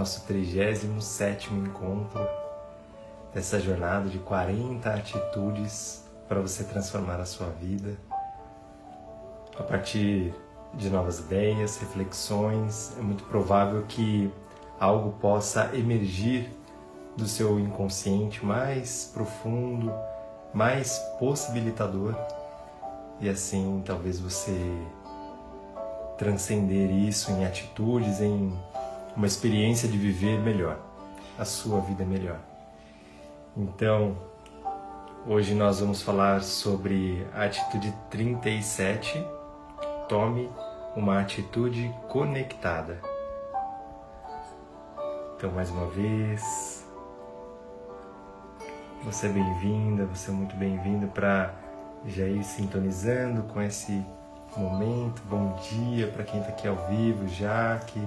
nosso 37 encontro dessa jornada de 40 atitudes para você transformar a sua vida a partir de novas ideias, reflexões. É muito provável que algo possa emergir do seu inconsciente mais profundo, mais possibilitador, e assim talvez você transcender isso em atitudes, em uma experiência de viver melhor, a sua vida melhor. Então, hoje nós vamos falar sobre a atitude 37. Tome uma atitude conectada. Então, mais uma vez, você é bem-vinda, você é muito bem-vindo para já ir sintonizando com esse momento. Bom dia para quem está aqui ao vivo, Jaque.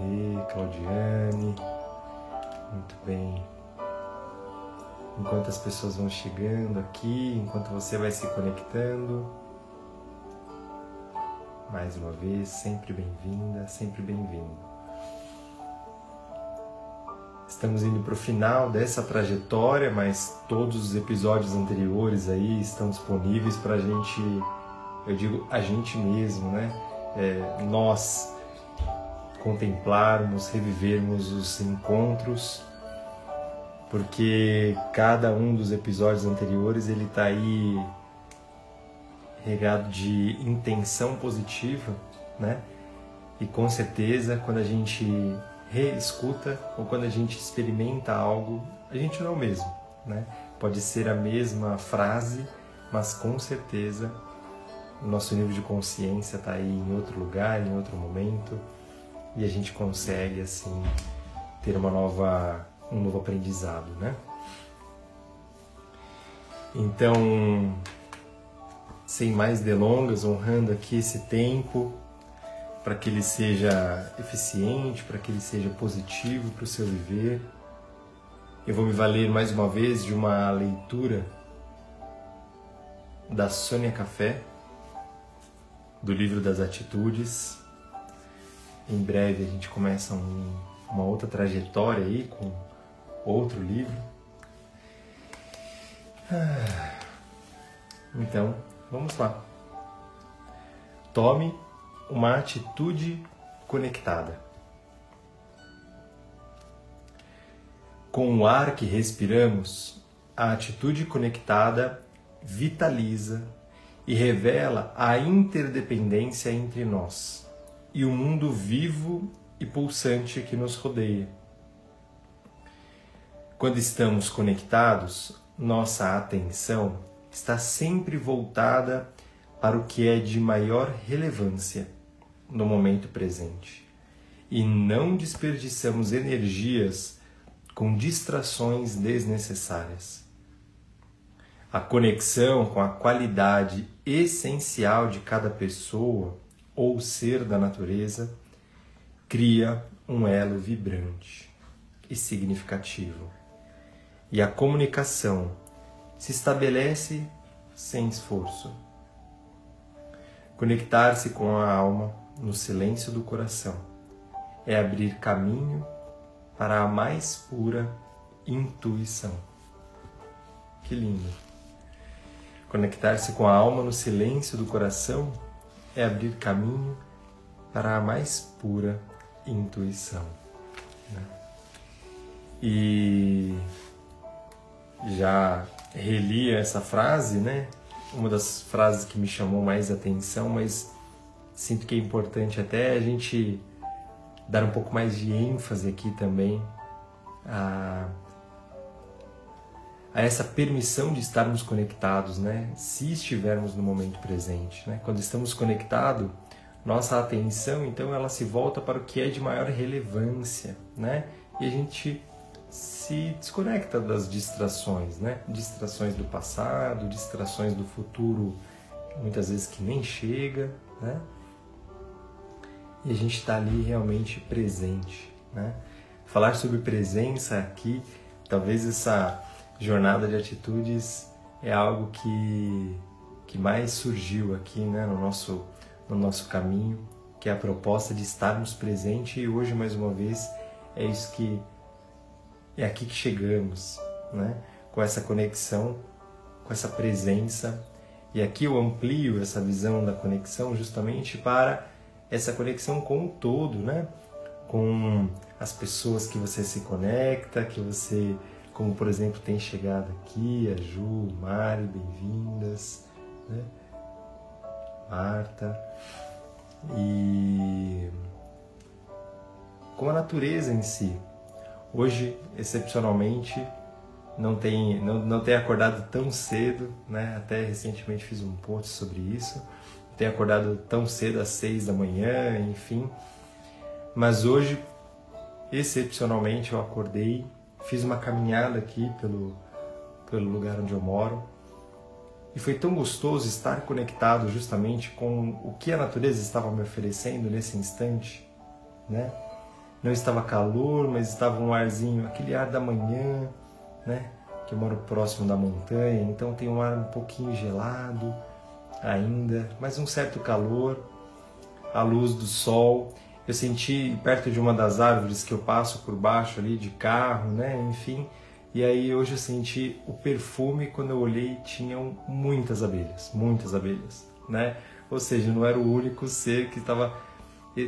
E Claudiane. Muito bem. Enquanto as pessoas vão chegando aqui, enquanto você vai se conectando. Mais uma vez, sempre bem-vinda, sempre bem-vindo. Estamos indo para o final dessa trajetória, mas todos os episódios anteriores aí estão disponíveis para a gente, eu digo a gente mesmo, né? É, nós contemplarmos, revivermos os encontros, porque cada um dos episódios anteriores ele está aí regado de intenção positiva, né? E com certeza quando a gente reescuta ou quando a gente experimenta algo, a gente não é o mesmo, né? Pode ser a mesma frase, mas com certeza o nosso nível de consciência está aí em outro lugar, em outro momento, e a gente consegue assim ter uma nova um novo aprendizado, né? Então, sem mais delongas, honrando aqui esse tempo, para que ele seja eficiente, para que ele seja positivo para o seu viver. Eu vou me valer mais uma vez de uma leitura da Sônia Café, do livro das Atitudes. Em breve a gente começa um, uma outra trajetória aí com outro livro. Ah, então, vamos lá. Tome uma atitude conectada. Com o ar que respiramos, a atitude conectada vitaliza e revela a interdependência entre nós e o mundo vivo e pulsante que nos rodeia. Quando estamos conectados, nossa atenção está sempre voltada para o que é de maior relevância no momento presente e não desperdiçamos energias com distrações desnecessárias. A conexão com a qualidade essencial de cada pessoa ou ser da natureza cria um elo vibrante e significativo. E a comunicação se estabelece sem esforço Conectar-se com a alma no silêncio do coração é abrir caminho para a mais pura intuição. Que lindo! Conectar-se com a alma no silêncio do coração é abrir caminho para a mais pura intuição. Né? E já reli essa frase, né? uma das frases que me chamou mais atenção, mas sinto que é importante até a gente dar um pouco mais de ênfase aqui também a, a essa permissão de estarmos conectados, né? Se estivermos no momento presente, né? Quando estamos conectados, nossa atenção então ela se volta para o que é de maior relevância, né? E a gente se desconecta das distrações, né? Distrações do passado, distrações do futuro, muitas vezes que nem chega, né? E a gente está ali realmente presente, né? Falar sobre presença aqui, talvez essa jornada de atitudes é algo que que mais surgiu aqui, né, no nosso no nosso caminho, que é a proposta de estarmos presentes e hoje mais uma vez é isso que é aqui que chegamos, né? Com essa conexão, com essa presença. E aqui eu amplio essa visão da conexão justamente para essa conexão com o todo, né? Com as pessoas que você se conecta, que você, como por exemplo, tem chegado aqui, a Ju, Mari, bem-vindas, né? Marta. E com a natureza em si. Hoje, excepcionalmente, não tem não, não tenho acordado tão cedo, né? Até recentemente fiz um post sobre isso. Tenho acordado tão cedo às seis da manhã, enfim. Mas hoje, excepcionalmente, eu acordei, fiz uma caminhada aqui pelo pelo lugar onde eu moro e foi tão gostoso estar conectado justamente com o que a natureza estava me oferecendo nesse instante, né? Não estava calor, mas estava um arzinho, aquele ar da manhã, né? Que eu moro próximo da montanha, então tem um ar um pouquinho gelado ainda, mas um certo calor, a luz do sol. Eu senti perto de uma das árvores que eu passo por baixo ali de carro, né? Enfim, e aí hoje eu senti o perfume quando eu olhei tinham muitas abelhas, muitas abelhas, né? Ou seja, não era o único ser que estava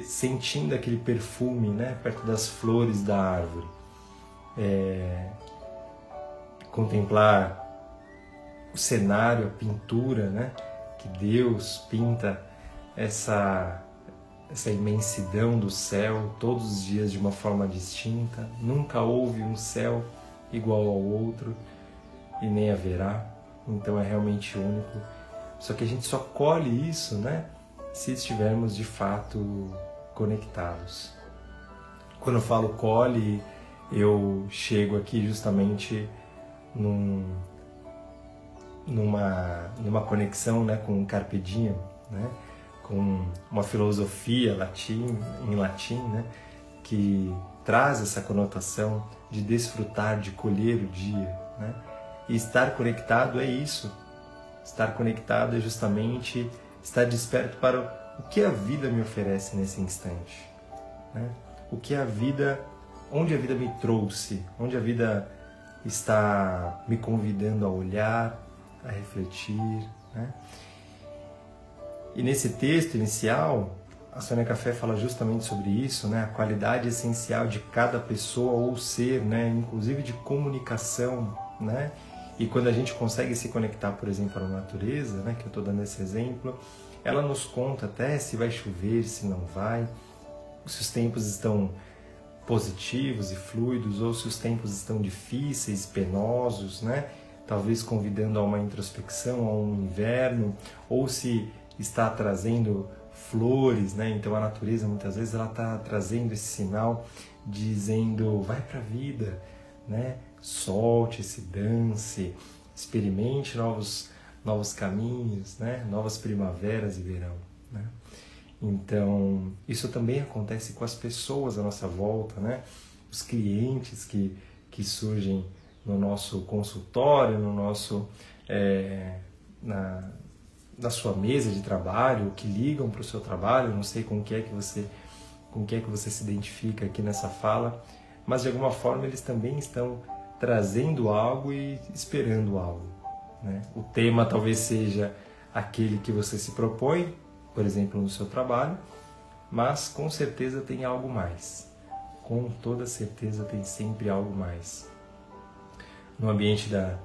sentindo aquele perfume, né? Perto das flores da árvore. É, contemplar o cenário, a pintura, né? Que Deus pinta essa essa imensidão do céu todos os dias de uma forma distinta. Nunca houve um céu igual ao outro e nem haverá. Então é realmente único. Só que a gente só colhe isso, né? Se estivermos de fato conectados. Quando eu falo colhe, eu chego aqui justamente num, numa, numa conexão né, com o Carpe Diem, né, com uma filosofia latim, em latim, né, que traz essa conotação de desfrutar, de colher o dia. Né? E estar conectado é isso. Estar conectado é justamente estar desperto para o que a vida me oferece nesse instante. Né? O que a vida, onde a vida me trouxe, onde a vida está me convidando a olhar, a refletir. Né? E nesse texto inicial, a Sônia Café fala justamente sobre isso, né? a qualidade essencial de cada pessoa ou ser, né? inclusive de comunicação. Né? E quando a gente consegue se conectar, por exemplo, à natureza, né? que eu estou dando esse exemplo, ela nos conta até se vai chover, se não vai, se os tempos estão positivos e fluidos ou se os tempos estão difíceis, penosos, né? Talvez convidando a uma introspecção, a um inverno, ou se está trazendo flores, né? Então a natureza muitas vezes ela está trazendo esse sinal dizendo vai para a vida, né? Solte-se, dance, experimente novos novos caminhos, né? Novas primaveras e verão, né? Então isso também acontece com as pessoas à nossa volta, né? Os clientes que que surgem no nosso consultório, no nosso é, na, da sua mesa de trabalho, que ligam para o seu trabalho, não sei com que é que você com que é que você se identifica aqui nessa fala, mas de alguma forma eles também estão trazendo algo e esperando algo. Né? O tema talvez seja aquele que você se propõe, por exemplo, no seu trabalho, mas com certeza tem algo mais. Com toda certeza tem sempre algo mais. No ambiente da,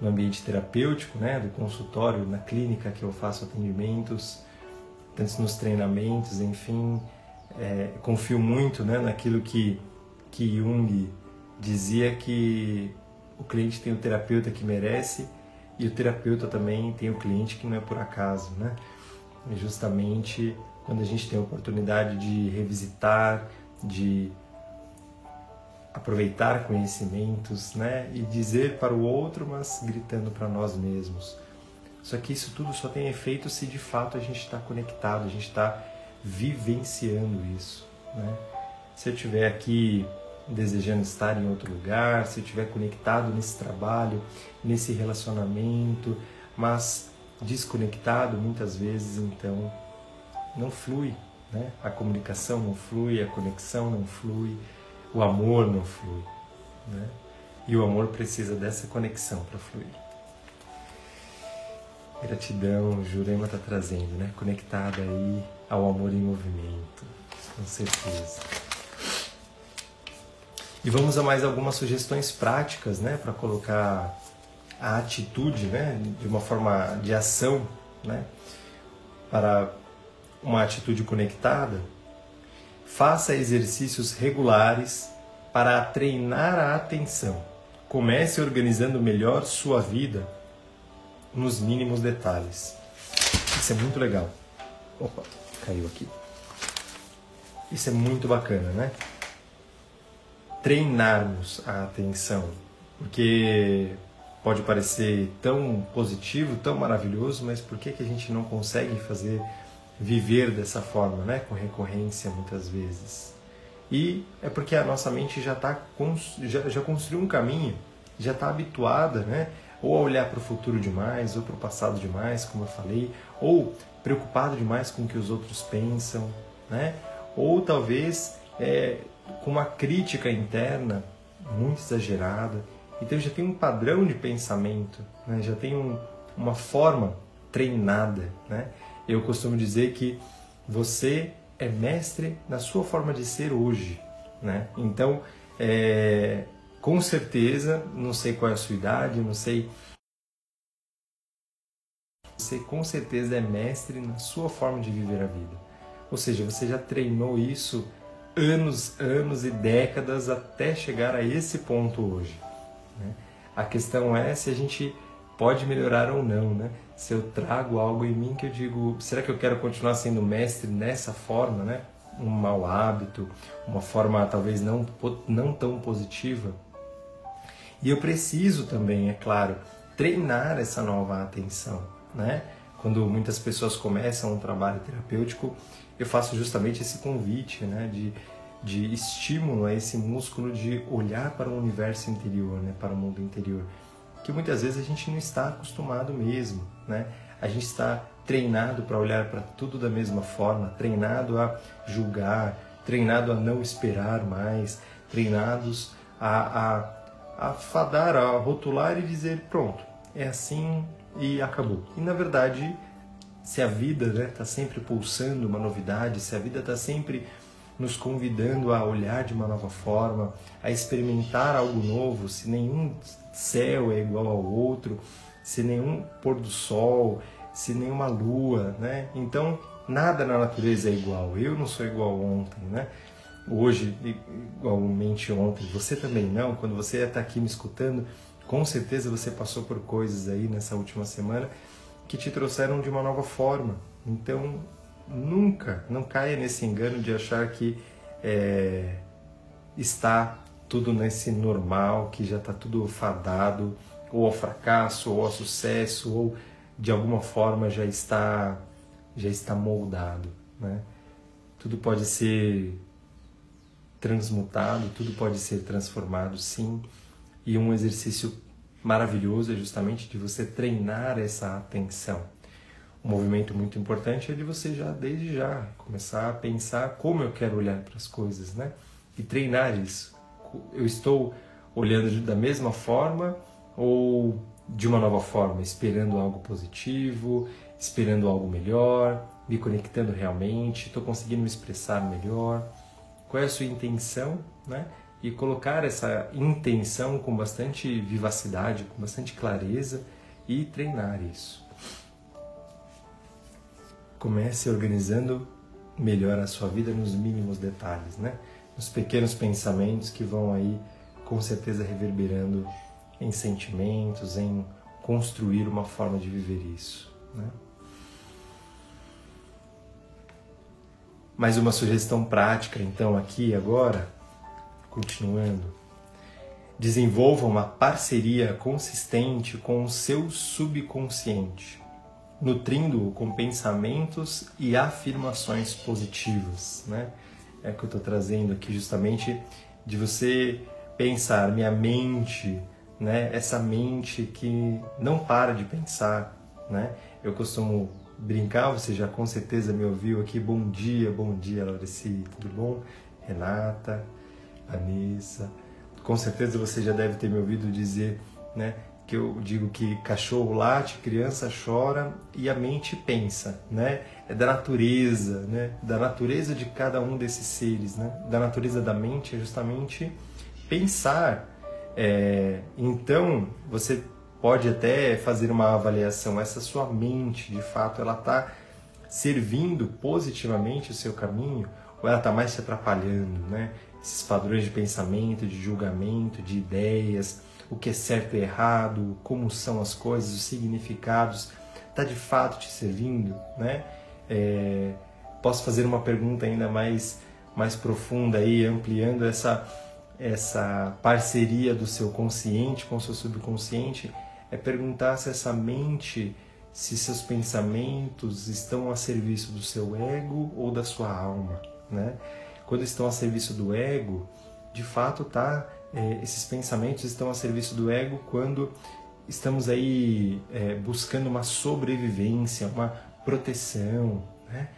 no ambiente terapêutico, né, do consultório, na clínica que eu faço atendimentos, tanto nos treinamentos, enfim, é, confio muito né, naquilo que, que Jung dizia que o cliente tem o terapeuta que merece e o terapeuta também tem o cliente que não é por acaso, né? E justamente quando a gente tem a oportunidade de revisitar, de aproveitar conhecimentos, né? E dizer para o outro, mas gritando para nós mesmos. Só que isso tudo só tem efeito se de fato a gente está conectado, a gente está vivenciando isso, né? se eu estiver aqui desejando estar em outro lugar, se eu estiver conectado nesse trabalho, nesse relacionamento, mas desconectado muitas vezes, então não flui, né? A comunicação não flui, a conexão não flui, o amor não flui, né? E o amor precisa dessa conexão para fluir. Gratidão, Jurema está trazendo, né? Conectada aí ao amor em movimento, com certeza. E vamos a mais algumas sugestões práticas, né, para colocar a atitude, né, de uma forma de ação, né, para uma atitude conectada. Faça exercícios regulares para treinar a atenção. Comece organizando melhor sua vida nos mínimos detalhes. Isso é muito legal. Opa, caiu aqui. Isso é muito bacana, né? treinarmos a atenção, porque pode parecer tão positivo, tão maravilhoso, mas por que, que a gente não consegue fazer viver dessa forma, né? com recorrência muitas vezes? E é porque a nossa mente já, tá, já, já construiu um caminho, já está habituada né? ou a olhar para o futuro demais, ou para o passado demais, como eu falei, ou preocupado demais com o que os outros pensam, né? ou talvez é, com uma crítica interna muito exagerada. Então já tem um padrão de pensamento, né? já tem um, uma forma treinada. Né? Eu costumo dizer que você é mestre na sua forma de ser hoje. Né? Então, é, com certeza, não sei qual é a sua idade, não sei. Você com certeza é mestre na sua forma de viver a vida. Ou seja, você já treinou isso anos, anos e décadas até chegar a esse ponto hoje. Né? A questão é se a gente pode melhorar ou não, né? Se eu trago algo em mim que eu digo, será que eu quero continuar sendo mestre nessa forma, né? Um mau hábito, uma forma talvez não, não tão positiva. E eu preciso também, é claro, treinar essa nova atenção, né? Quando muitas pessoas começam um trabalho terapêutico, eu faço justamente esse convite, né, de, de estímulo a esse músculo de olhar para o universo interior, né, para o mundo interior, que muitas vezes a gente não está acostumado mesmo, né? A gente está treinado para olhar para tudo da mesma forma, treinado a julgar, treinado a não esperar mais, treinados a, a, a fadar, a rotular e dizer pronto, é assim e acabou. E na verdade se a vida está né, tá sempre pulsando uma novidade, se a vida está sempre nos convidando a olhar de uma nova forma, a experimentar algo novo, se nenhum céu é igual ao outro, se nenhum pôr do sol, se nenhuma lua, né? Então nada na natureza é igual. Eu não sou igual ontem, né? Hoje, igualmente ontem, você também não. Quando você está aqui me escutando, com certeza você passou por coisas aí nessa última semana que te trouxeram de uma nova forma. Então, nunca, não caia nesse engano de achar que é, está tudo nesse normal, que já está tudo fadado, ou ao fracasso, ou ao sucesso, ou de alguma forma já está já está moldado, né? Tudo pode ser transmutado, tudo pode ser transformado, sim. E um exercício maravilhoso é justamente de você treinar essa atenção. Um movimento muito importante é de você já, desde já, começar a pensar como eu quero olhar para as coisas, né? E treinar isso. Eu estou olhando da mesma forma ou de uma nova forma, esperando algo positivo, esperando algo melhor, me conectando realmente, estou conseguindo me expressar melhor. Qual é a sua intenção, né? e colocar essa intenção com bastante vivacidade, com bastante clareza e treinar isso. Comece organizando melhor a sua vida nos mínimos detalhes, né? Nos pequenos pensamentos que vão aí com certeza reverberando em sentimentos, em construir uma forma de viver isso, né? Mais uma sugestão prática, então, aqui agora, Continuando. Desenvolva uma parceria consistente com o seu subconsciente, nutrindo-o com pensamentos e afirmações positivas. Né? é que eu estou trazendo aqui justamente de você pensar minha mente, né? Essa mente que não para de pensar, né? Eu costumo brincar, você já com certeza me ouviu aqui. Bom dia, bom dia, Laurici, tudo bom? Renata, Vanessa, com certeza você já deve ter me ouvido dizer, né? Que eu digo que cachorro late, criança chora e a mente pensa, né? É da natureza, né? Da natureza de cada um desses seres, né? Da natureza da mente é justamente pensar. É, então, você pode até fazer uma avaliação. Essa sua mente, de fato, ela está servindo positivamente o seu caminho ou ela está mais te atrapalhando, né? Esses padrões de pensamento, de julgamento, de ideias, o que é certo e errado, como são as coisas, os significados, está de fato te servindo, né? É, posso fazer uma pergunta ainda mais mais profunda aí, ampliando essa essa parceria do seu consciente com o seu subconsciente é perguntar se essa mente, se seus pensamentos estão a serviço do seu ego ou da sua alma, né? Quando estão a serviço do ego, de fato tá, é, esses pensamentos estão a serviço do ego quando estamos aí é, buscando uma sobrevivência, uma proteção, né?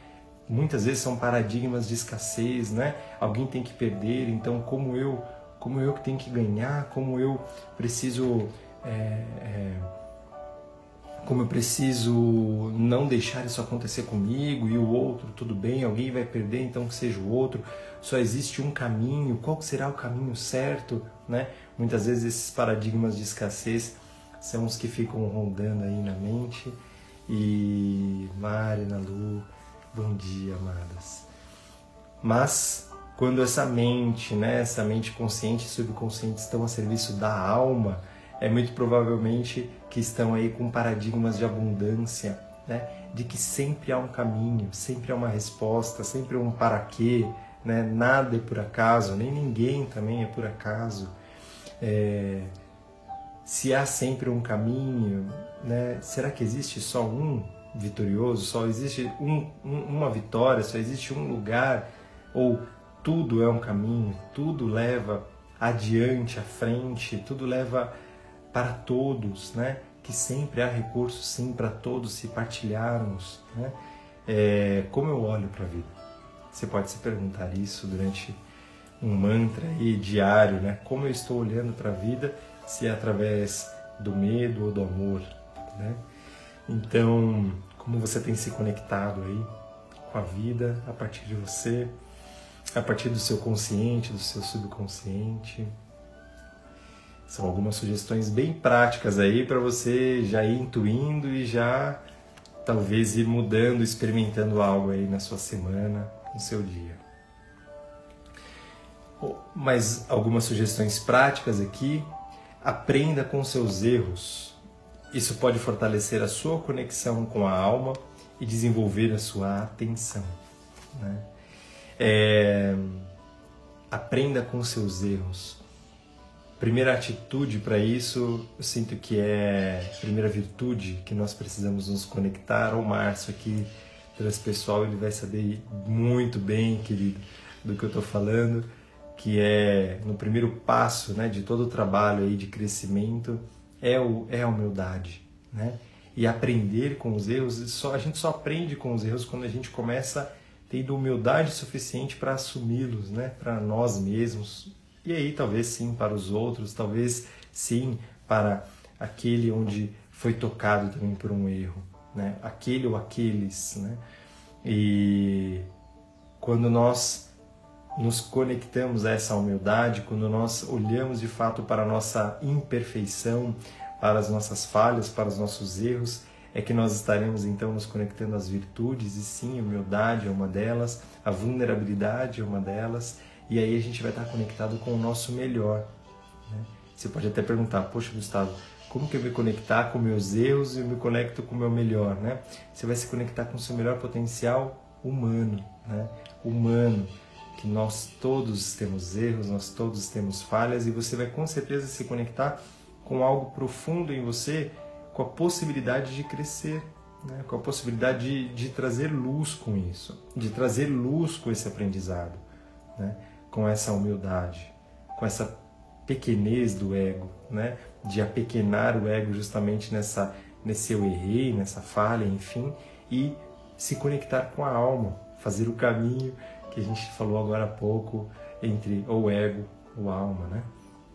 Muitas vezes são paradigmas de escassez, né? Alguém tem que perder, então como eu, como eu que tenho que ganhar, como eu preciso é, é, como eu preciso não deixar isso acontecer comigo e o outro, tudo bem, alguém vai perder, então que seja o outro. Só existe um caminho, qual será o caminho certo? Né? Muitas vezes esses paradigmas de escassez são os que ficam rondando aí na mente. E Marina, Lu, bom dia, amadas. Mas quando essa mente, né, essa mente consciente e subconsciente estão a serviço da alma, é muito provavelmente que estão aí com paradigmas de abundância, né? de que sempre há um caminho, sempre há uma resposta, sempre um para quê, né? nada é por acaso, nem ninguém também é por acaso. É... Se há sempre um caminho, né? será que existe só um vitorioso? Só existe um, um, uma vitória? Só existe um lugar? Ou tudo é um caminho? Tudo leva adiante, à frente? Tudo leva para todos, né? que sempre há recursos sim para todos se partilharmos. Né? É, como eu olho para a vida? Você pode se perguntar isso durante um mantra aí, diário, né? Como eu estou olhando para a vida, se é através do medo ou do amor, né? Então, como você tem se conectado aí com a vida a partir de você, a partir do seu consciente, do seu subconsciente, são algumas sugestões bem práticas aí para você já ir intuindo e já talvez ir mudando, experimentando algo aí na sua semana, no seu dia. Mas algumas sugestões práticas aqui. Aprenda com seus erros. Isso pode fortalecer a sua conexão com a alma e desenvolver a sua atenção. Né? É... Aprenda com seus erros primeira atitude para isso, eu sinto que é a primeira virtude que nós precisamos nos conectar. O Márcio aqui, transpessoal, ele vai saber muito bem, querido, do que eu estou falando, que é no primeiro passo né, de todo o trabalho aí de crescimento, é, o, é a humildade, né? E aprender com os erros, só, a gente só aprende com os erros quando a gente começa tendo humildade suficiente para assumi-los, né? Para nós mesmos, e aí, talvez sim para os outros, talvez sim para aquele onde foi tocado também por um erro, né? Aquele ou aqueles, né? E quando nós nos conectamos a essa humildade, quando nós olhamos de fato para a nossa imperfeição, para as nossas falhas, para os nossos erros, é que nós estaremos então nos conectando às virtudes, e sim, a humildade é uma delas, a vulnerabilidade é uma delas, e aí a gente vai estar conectado com o nosso melhor. Né? Você pode até perguntar, poxa Gustavo, como que eu me conectar com meus erros e eu me conecto com o meu melhor, né? Você vai se conectar com o seu melhor potencial humano, né? Humano, que nós todos temos erros, nós todos temos falhas e você vai com certeza se conectar com algo profundo em você, com a possibilidade de crescer, né? com a possibilidade de, de trazer luz com isso, de trazer luz com esse aprendizado. né? com essa humildade, com essa pequenez do ego, né? de apequenar o ego justamente nessa nesse eu errei, nessa falha, enfim, e se conectar com a alma, fazer o caminho que a gente falou agora há pouco entre o ego ou alma, né?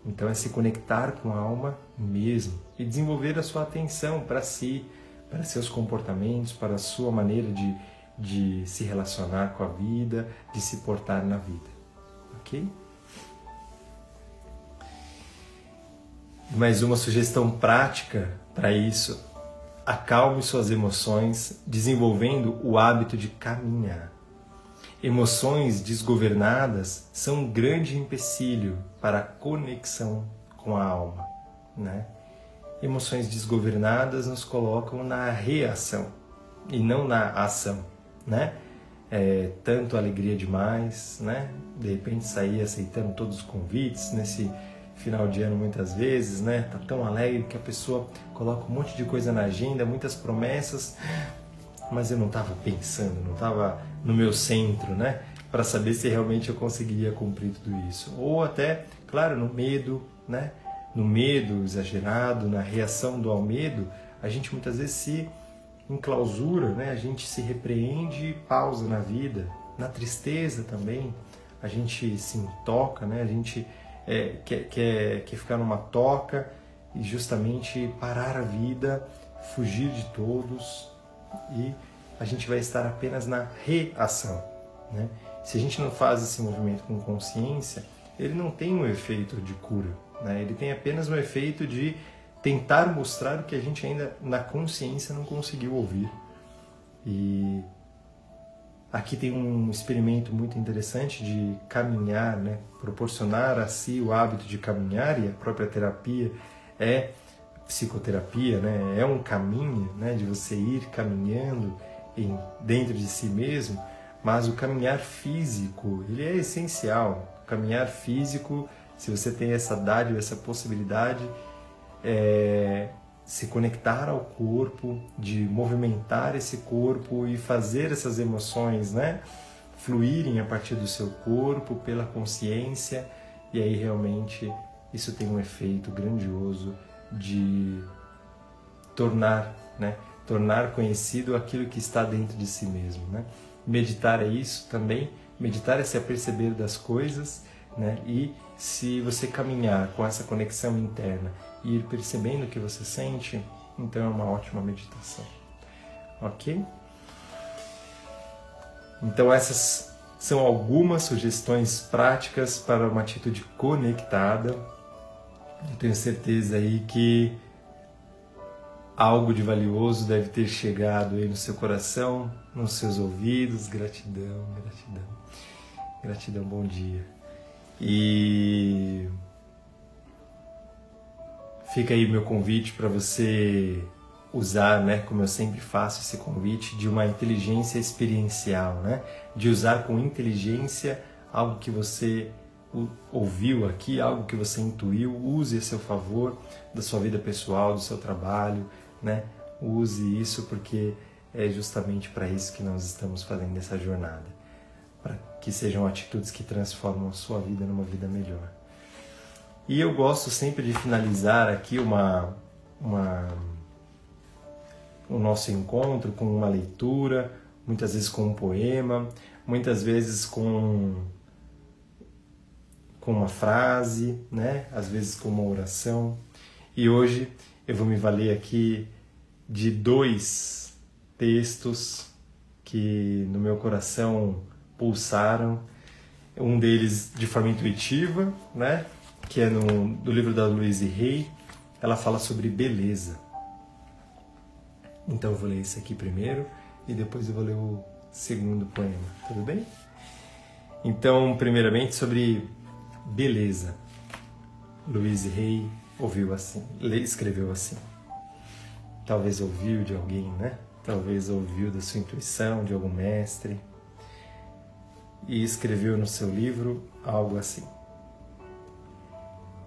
Então é se conectar com a alma mesmo e desenvolver a sua atenção para si, para seus comportamentos, para a sua maneira de, de se relacionar com a vida, de se portar na vida. Ok? Mais uma sugestão prática para isso: acalme suas emoções, desenvolvendo o hábito de caminhar. Emoções desgovernadas são um grande empecilho para a conexão com a alma, né? Emoções desgovernadas nos colocam na reação e não na ação, né? É, tanto alegria demais, né? De repente sair aceitando todos os convites nesse final de ano muitas vezes, né? Tá tão alegre que a pessoa coloca um monte de coisa na agenda, muitas promessas, mas eu não estava pensando, não estava no meu centro, né? Para saber se realmente eu conseguiria cumprir tudo isso. Ou até, claro, no medo, né? No medo exagerado, na reação do ao medo, a gente muitas vezes se enclausura, né? A gente se repreende e pausa na vida. Na tristeza também, a gente se intoca, né? A gente é, quer, quer, quer ficar numa toca e justamente parar a vida, fugir de todos e a gente vai estar apenas na reação. Né? Se a gente não faz esse movimento com consciência, ele não tem um efeito de cura, né? ele tem apenas um efeito de tentar mostrar o que a gente ainda na consciência não conseguiu ouvir. E aqui tem um experimento muito interessante de caminhar, né? proporcionar a si o hábito de caminhar e a própria terapia é psicoterapia, né? É um caminho, né, de você ir caminhando em, dentro de si mesmo, mas o caminhar físico, ele é essencial. O caminhar físico, se você tem essa dádiva, essa possibilidade, é, se conectar ao corpo, de movimentar esse corpo e fazer essas emoções, né, fluírem a partir do seu corpo, pela consciência, e aí realmente isso tem um efeito grandioso de tornar, né, tornar conhecido aquilo que está dentro de si mesmo, né? Meditar é isso também, meditar é se aperceber das coisas, né? E se você caminhar com essa conexão interna e ir percebendo o que você sente, então é uma ótima meditação. OK? Então essas são algumas sugestões práticas para uma atitude conectada. Eu tenho certeza aí que algo de valioso deve ter chegado aí no seu coração, nos seus ouvidos. Gratidão, gratidão. Gratidão, bom dia. E fica aí meu convite para você usar, né, como eu sempre faço esse convite, de uma inteligência experiencial, né? De usar com inteligência algo que você ouviu aqui, algo que você intuiu, use a seu favor da sua vida pessoal, do seu trabalho, né? Use isso porque é justamente para isso que nós estamos fazendo essa jornada, para que sejam atitudes que transformam a sua vida numa vida melhor. E eu gosto sempre de finalizar aqui uma, uma o nosso encontro com uma leitura, muitas vezes com um poema, muitas vezes com com uma frase, né? Às vezes com uma oração. E hoje eu vou me valer aqui de dois textos que no meu coração pulsaram. Um deles de forma intuitiva, né? Que é no, do livro da Louise Hay. Ela fala sobre beleza. Então eu vou ler esse aqui primeiro e depois eu vou ler o segundo poema, tudo bem? Então, primeiramente sobre beleza. Louise Hay ouviu assim, escreveu assim. Talvez ouviu de alguém, né? Talvez ouviu da sua intuição, de algum mestre. E escreveu no seu livro algo assim: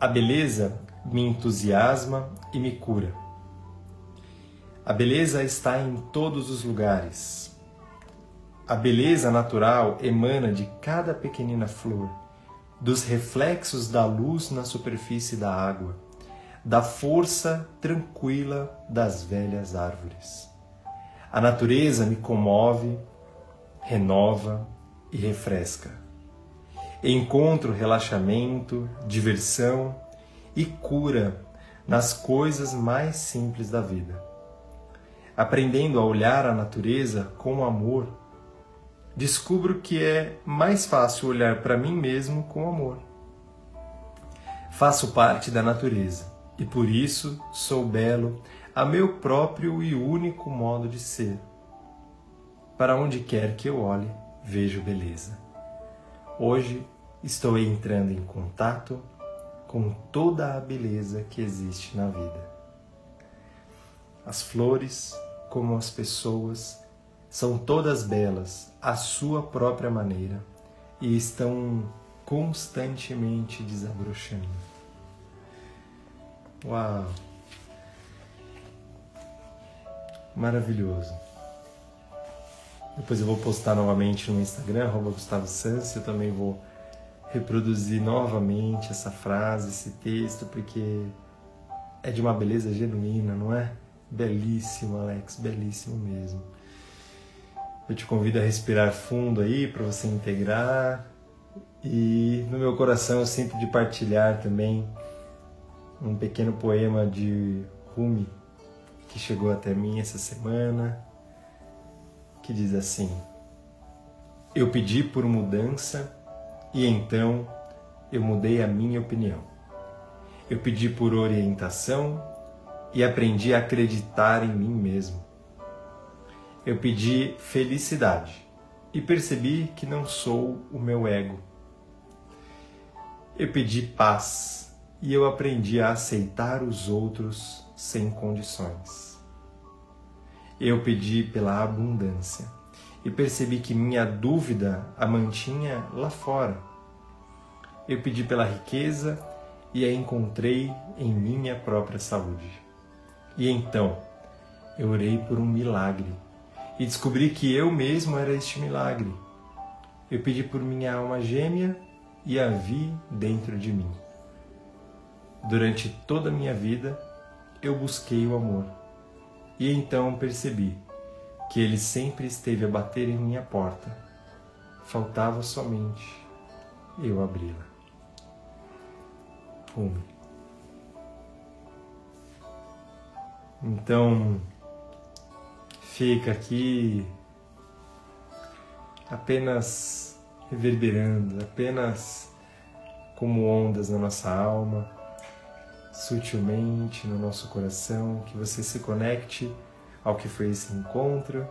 A beleza me entusiasma e me cura. A beleza está em todos os lugares. A beleza natural emana de cada pequenina flor, dos reflexos da luz na superfície da água, da força tranquila das velhas árvores. A natureza me comove, renova e refresca. Encontro relaxamento, diversão e cura nas coisas mais simples da vida. Aprendendo a olhar a natureza com amor, descubro que é mais fácil olhar para mim mesmo com amor. Faço parte da natureza e por isso sou belo a meu próprio e único modo de ser. Para onde quer que eu olhe, vejo beleza. Hoje estou entrando em contato com toda a beleza que existe na vida. As flores, como as pessoas, são todas belas à sua própria maneira e estão constantemente desabrochando. Uau! Maravilhoso. Depois eu vou postar novamente no Instagram, arroba Gustavo Sansi, eu também vou reproduzir novamente essa frase, esse texto, porque é de uma beleza genuína, não é? Belíssimo, Alex, belíssimo mesmo. Eu te convido a respirar fundo aí para você integrar. E no meu coração eu sinto de partilhar também um pequeno poema de Rumi que chegou até mim essa semana, que diz assim: Eu pedi por mudança e então eu mudei a minha opinião. Eu pedi por orientação e aprendi a acreditar em mim mesmo eu pedi felicidade e percebi que não sou o meu ego. Eu pedi paz e eu aprendi a aceitar os outros sem condições. Eu pedi pela abundância e percebi que minha dúvida a mantinha lá fora. Eu pedi pela riqueza e a encontrei em minha própria saúde. E então, eu orei por um milagre e descobri que eu mesmo era este milagre. Eu pedi por minha alma gêmea e a vi dentro de mim. Durante toda a minha vida, eu busquei o amor. E então percebi que ele sempre esteve a bater em minha porta. Faltava somente eu abri-la. Fume. Então, fica aqui apenas reverberando, apenas como ondas na nossa alma, sutilmente no nosso coração, que você se conecte ao que foi esse encontro,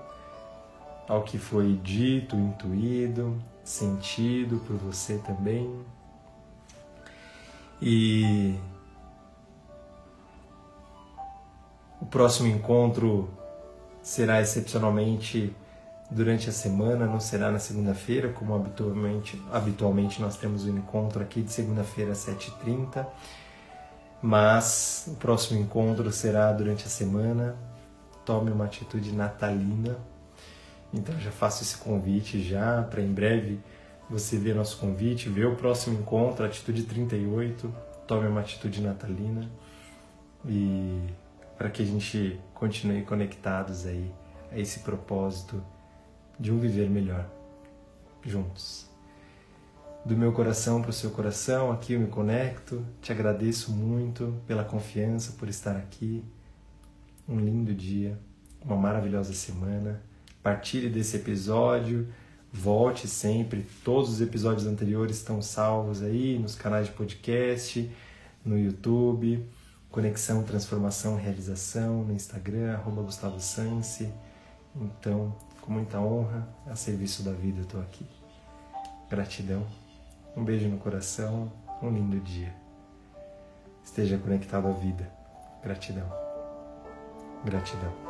ao que foi dito, intuído, sentido por você também. E o próximo encontro será excepcionalmente durante a semana, não será na segunda-feira, como habitualmente, habitualmente nós temos o um encontro aqui de segunda-feira às 7h30, mas o próximo encontro será durante a semana. Tome uma atitude natalina. Então já faço esse convite já para em breve você ver nosso convite, ver o próximo encontro, Atitude 38. Tome uma atitude natalina e para que a gente continue conectados aí a esse propósito de um viver melhor juntos. Do meu coração para o seu coração, aqui eu me conecto. Te agradeço muito pela confiança, por estar aqui. Um lindo dia, uma maravilhosa semana. Partilhe desse episódio, volte sempre. Todos os episódios anteriores estão salvos aí nos canais de podcast, no YouTube. Conexão, Transformação, Realização no Instagram, arroba Gustavo. Então, com muita honra, a serviço da vida eu estou aqui. Gratidão, um beijo no coração, um lindo dia. Esteja conectado à vida. Gratidão. Gratidão.